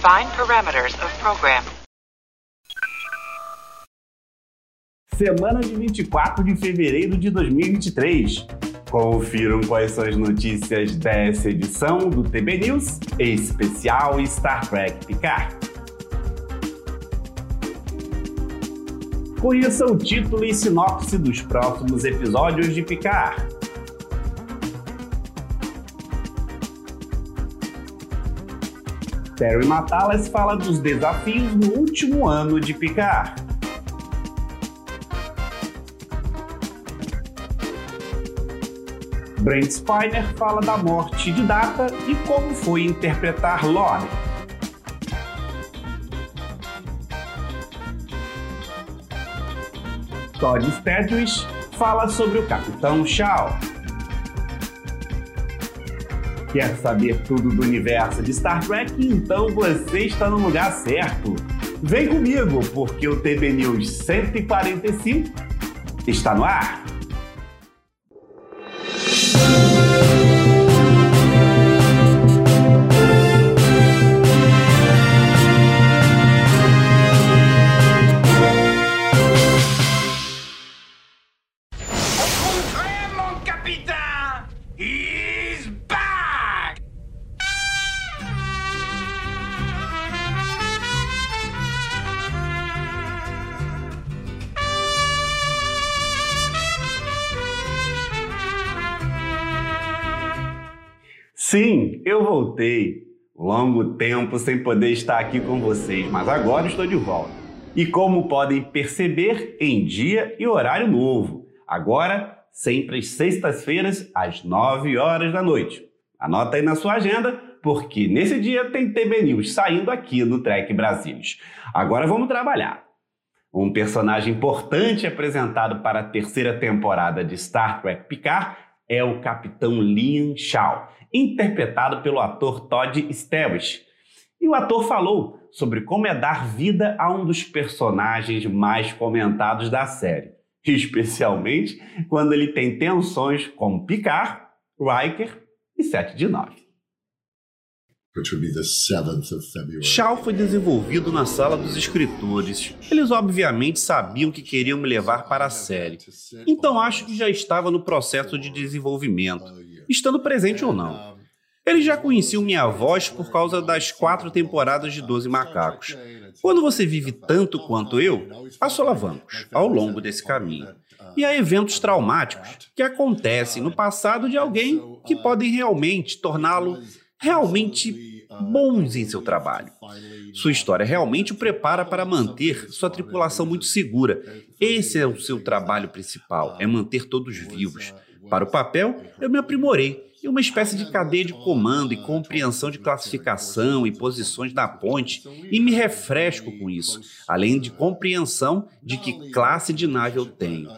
Define parameters of program. Semana de 24 de fevereiro de 2023. Confiram quais são as notícias dessa edição do TB News especial Star Trek Picard. Conheça o título e sinopse dos próximos episódios de Picard. Terry Matalas fala dos desafios no último ano de Picard. Brent Spiner fala da morte de Data e como foi interpretar Lore. Todd Stedwish fala sobre o Capitão Shaw. Quer saber tudo do universo de Star Trek? Então você está no lugar certo. Vem comigo, porque o TB News 145 está no ar. Sim, eu voltei. Longo tempo sem poder estar aqui com vocês, mas agora estou de volta. E como podem perceber, em dia e horário novo. Agora, sempre às sextas-feiras, às 9 horas da noite. Anota aí na sua agenda, porque nesse dia tem TB News saindo aqui no Trek Brasilis. Agora vamos trabalhar. Um personagem importante apresentado para a terceira temporada de Star Trek Picard é o Capitão Liam Shaw, interpretado pelo ator Todd Stewart. E o ator falou sobre como é dar vida a um dos personagens mais comentados da série, especialmente quando ele tem tensões com Picard, Riker e 7 de 9. which would be the 7th of February. Shaw foi desenvolvido na sala dos escritores. Eles obviamente sabiam que queriam me levar para a série. Então acho que já estava no processo de desenvolvimento, estando presente ou não. Eles já conheciam minha voz por causa das quatro temporadas de Doze Macacos. Quando você vive tanto quanto eu, há solavancos ao longo desse caminho. E há eventos traumáticos que acontecem no passado de alguém que podem realmente torná-lo realmente bons em seu trabalho. Sua história realmente o prepara para manter sua tripulação muito segura. Esse é o seu trabalho principal, é manter todos vivos. Para o papel, eu me aprimorei e uma espécie de cadeia de comando e compreensão de classificação e posições da ponte, e me refresco com isso, além de compreensão de que classe de nave eu tenho.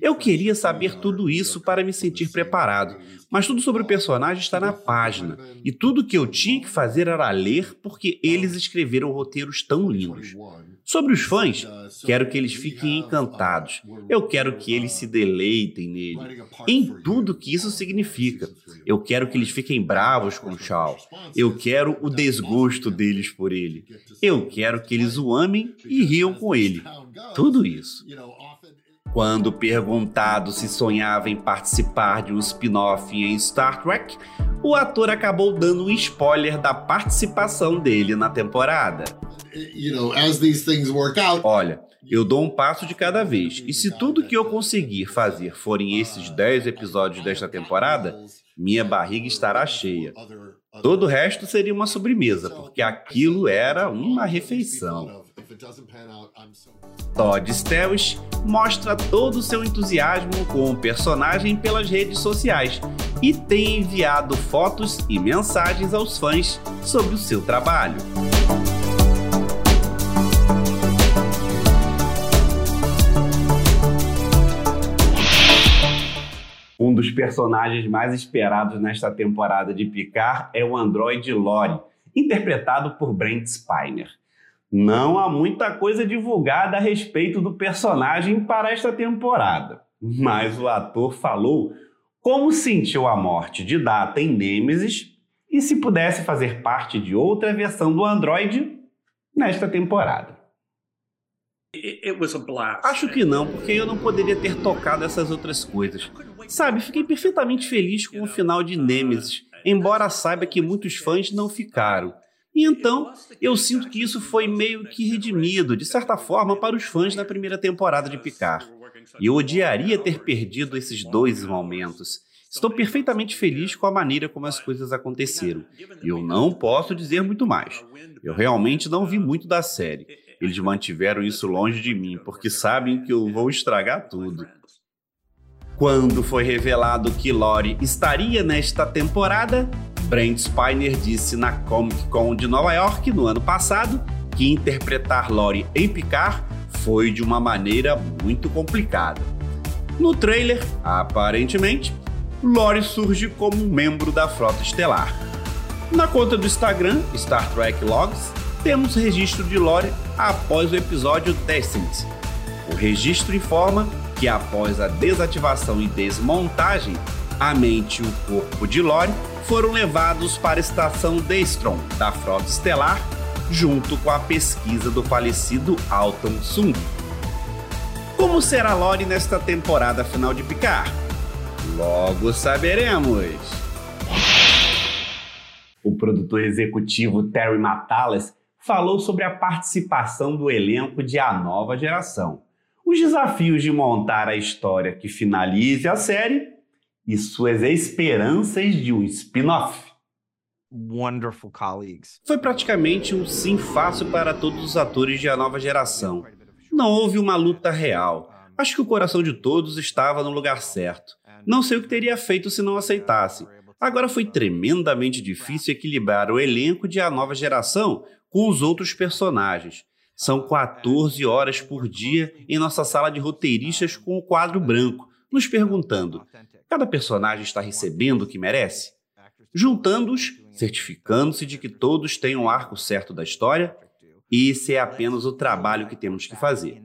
Eu queria saber tudo isso para me sentir preparado, mas tudo sobre o personagem está na página, e tudo que eu tinha que fazer era ler porque eles escreveram roteiros tão lindos. Sobre os fãs, quero que eles fiquem encantados. Eu quero que eles se deleitem nele, em tudo que isso significa. Eu quero que eles fiquem bravos com Shaw. Eu quero o desgosto deles por ele. Eu quero que eles o amem e riam com ele. Tudo isso. Quando perguntado se sonhava em participar de um spin-off em Star Trek, o ator acabou dando um spoiler da participação dele na temporada. Olha, eu dou um passo de cada vez, e se tudo que eu conseguir fazer forem esses 10 episódios desta temporada, minha barriga estará cheia. Todo o resto seria uma sobremesa, porque aquilo era uma refeição. Todd Stewart mostra todo o seu entusiasmo com o personagem pelas redes sociais e tem enviado fotos e mensagens aos fãs sobre o seu trabalho. Dos personagens mais esperados nesta temporada de Picard é o androide Lore, interpretado por Brent Spiner. Não há muita coisa divulgada a respeito do personagem para esta temporada, mas o ator falou como sentiu a morte de Data em Nemesis e se pudesse fazer parte de outra versão do Android nesta temporada. Acho que não, porque eu não poderia ter tocado essas outras coisas. Sabe, fiquei perfeitamente feliz com o final de Nemesis, embora saiba que muitos fãs não ficaram. E então, eu sinto que isso foi meio que redimido, de certa forma, para os fãs da primeira temporada de Picard. E eu odiaria ter perdido esses dois momentos. Estou perfeitamente feliz com a maneira como as coisas aconteceram. E eu não posso dizer muito mais. Eu realmente não vi muito da série. Eles mantiveram isso longe de mim, porque sabem que eu vou estragar tudo. Quando foi revelado que Lori estaria nesta temporada, Brent Spiner disse na Comic Con de Nova York no ano passado que interpretar Lori em Picard foi de uma maneira muito complicada. No trailer, aparentemente, Lori surge como um membro da Frota Estelar. Na conta do Instagram, Star Trek Logs, temos registro de Lori após o episódio Descent. O registro informa que após a desativação e desmontagem, a mente e o corpo de Lori foram levados para a estação Daystrom da Frota Estelar, junto com a pesquisa do falecido Alton Sung. Como será Lori nesta temporada final de Picard? Logo saberemos. O produtor executivo Terry Matalas falou sobre a participação do elenco de A Nova Geração, os desafios de montar a história que finalize a série e suas esperanças de um spin-off. Wonderful colleagues. Foi praticamente um sim fácil para todos os atores de A Nova Geração. Não houve uma luta real. Acho que o coração de todos estava no lugar certo. Não sei o que teria feito se não aceitasse. Agora foi tremendamente difícil equilibrar o elenco de A Nova Geração com os outros personagens. São 14 horas por dia em nossa sala de roteiristas com o quadro branco, nos perguntando: cada personagem está recebendo o que merece? Juntando-os, certificando-se de que todos têm o um arco certo da história, esse é apenas o trabalho que temos que fazer.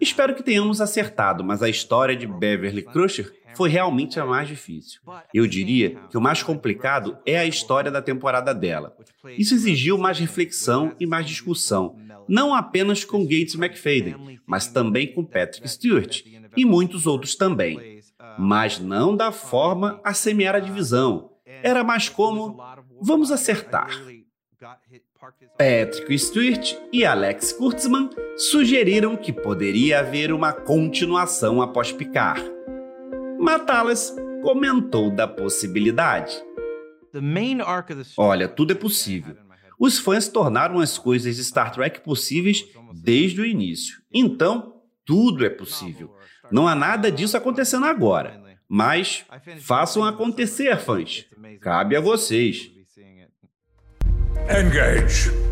Espero que tenhamos acertado, mas a história de Beverly Crusher foi realmente a mais difícil. Eu diria que o mais complicado é a história da temporada dela. Isso exigiu mais reflexão e mais discussão, não apenas com Gates McFadden, mas também com Patrick Stewart e muitos outros também. Mas não da forma a semear a divisão. Era mais como: vamos acertar. Patrick Stewart e Alex Kurtzman sugeriram que poderia haver uma continuação após Picard. Matalas comentou da possibilidade. Olha, tudo é possível. Os fãs tornaram as coisas de Star Trek possíveis desde o início. Então, tudo é possível. Não há nada disso acontecendo agora. Mas façam acontecer, fãs. Cabe a vocês. Engage.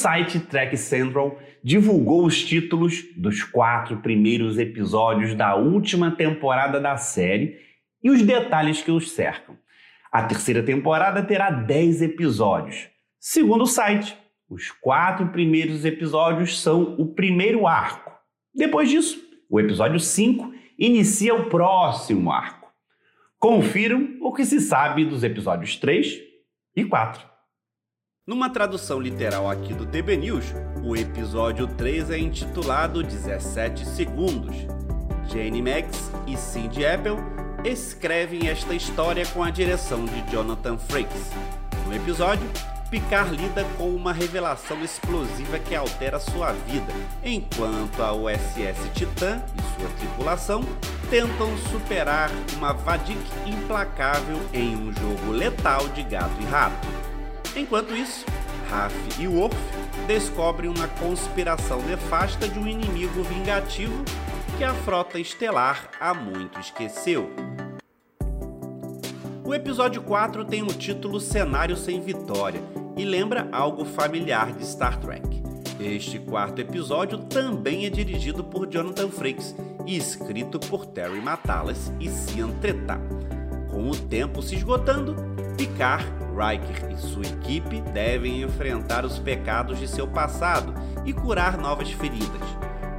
Site Track Central divulgou os títulos dos quatro primeiros episódios da última temporada da série e os detalhes que os cercam. A terceira temporada terá 10 episódios. Segundo o site, os quatro primeiros episódios são o primeiro arco. Depois disso, o episódio 5 inicia o próximo arco. Confiram o que se sabe dos episódios 3 e 4. Numa tradução literal aqui do TB News, o episódio 3 é intitulado 17 Segundos. Jane Max e Cindy Apple escrevem esta história com a direção de Jonathan Frakes. No episódio, Picard lida com uma revelação explosiva que altera sua vida, enquanto a USS Titan e sua tripulação tentam superar uma Vadik implacável em um jogo letal de gato e rato. Enquanto isso, Raf e Worf descobrem uma conspiração nefasta de um inimigo vingativo que a frota estelar há muito esqueceu. O episódio 4 tem o título Cenário Sem Vitória e lembra algo familiar de Star Trek. Este quarto episódio também é dirigido por Jonathan Frakes e escrito por Terry Matalas e Cian Treta. Com o tempo se esgotando, Picard, Riker e sua equipe devem enfrentar os pecados de seu passado e curar novas feridas.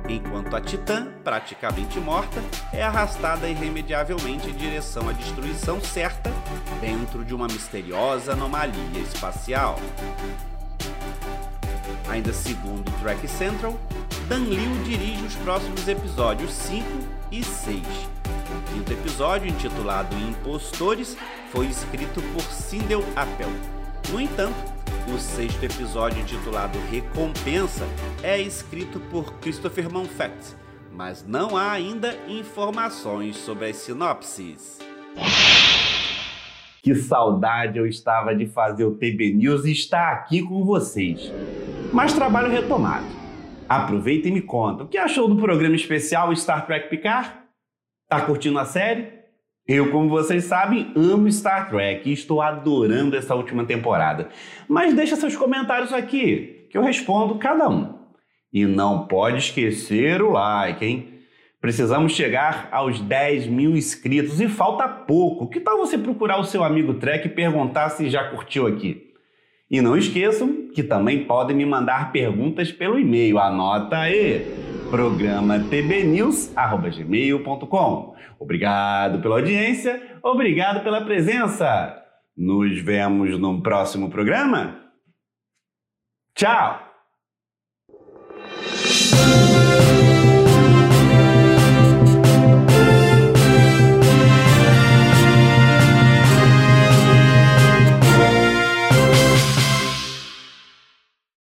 enquanto a Titã, praticamente morta, é arrastada irremediavelmente em direção à destruição certa dentro de uma misteriosa anomalia espacial. Ainda segundo Track Central, Dan Liu dirige os próximos episódios 5 e 6. O quinto episódio, intitulado Impostores, foi escrito por Sindel Appel. No entanto, o sexto episódio, intitulado Recompensa, é escrito por Christopher Monfort, mas não há ainda informações sobre as sinopses. Que saudade eu estava de fazer o TB News e estar aqui com vocês. Mas trabalho retomado. Aproveita e me conta, o que achou do programa especial Star Trek Picard? Tá curtindo a série? Eu, como vocês sabem, amo Star Trek e estou adorando essa última temporada. Mas deixa seus comentários aqui, que eu respondo cada um. E não pode esquecer o like, hein? Precisamos chegar aos 10 mil inscritos e falta pouco. Que tal você procurar o seu amigo Trek e perguntar se já curtiu aqui? E não esqueçam que também podem me mandar perguntas pelo e-mail. Anota aí! Programa tbnews@gmail.com. Obrigado pela audiência, obrigado pela presença. Nos vemos no próximo programa. Tchau.